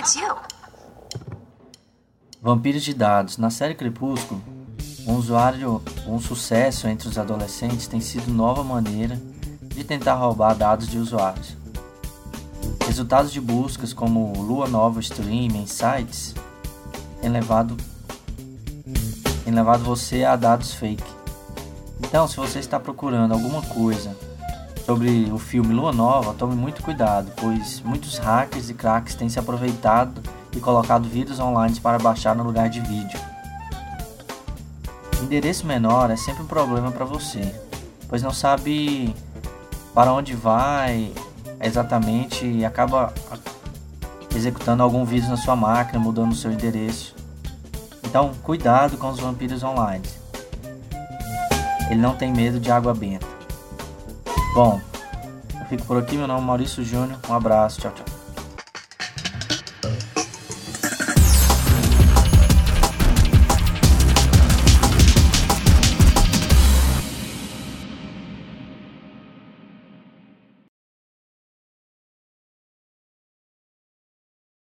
It's you. Vampiros de dados. Na série Crepúsculo, um usuário, um sucesso entre os adolescentes tem sido nova maneira de tentar roubar dados de usuários. Resultados de buscas como Lua Nova Stream sites têm levado, têm levado você a dados fake. Então, se você está procurando alguma coisa sobre o filme Lua Nova, tome muito cuidado, pois muitos hackers e craques têm se aproveitado e colocado vídeos online para baixar no lugar de vídeo. Endereço menor é sempre um problema para você, pois não sabe para onde vai exatamente e acaba executando algum vírus na sua máquina, mudando o seu endereço. Então, cuidado com os vampiros online. Ele não tem medo de água benta. Bom, eu fico por aqui. Meu nome é Maurício Júnior. Um abraço. Tchau, tchau.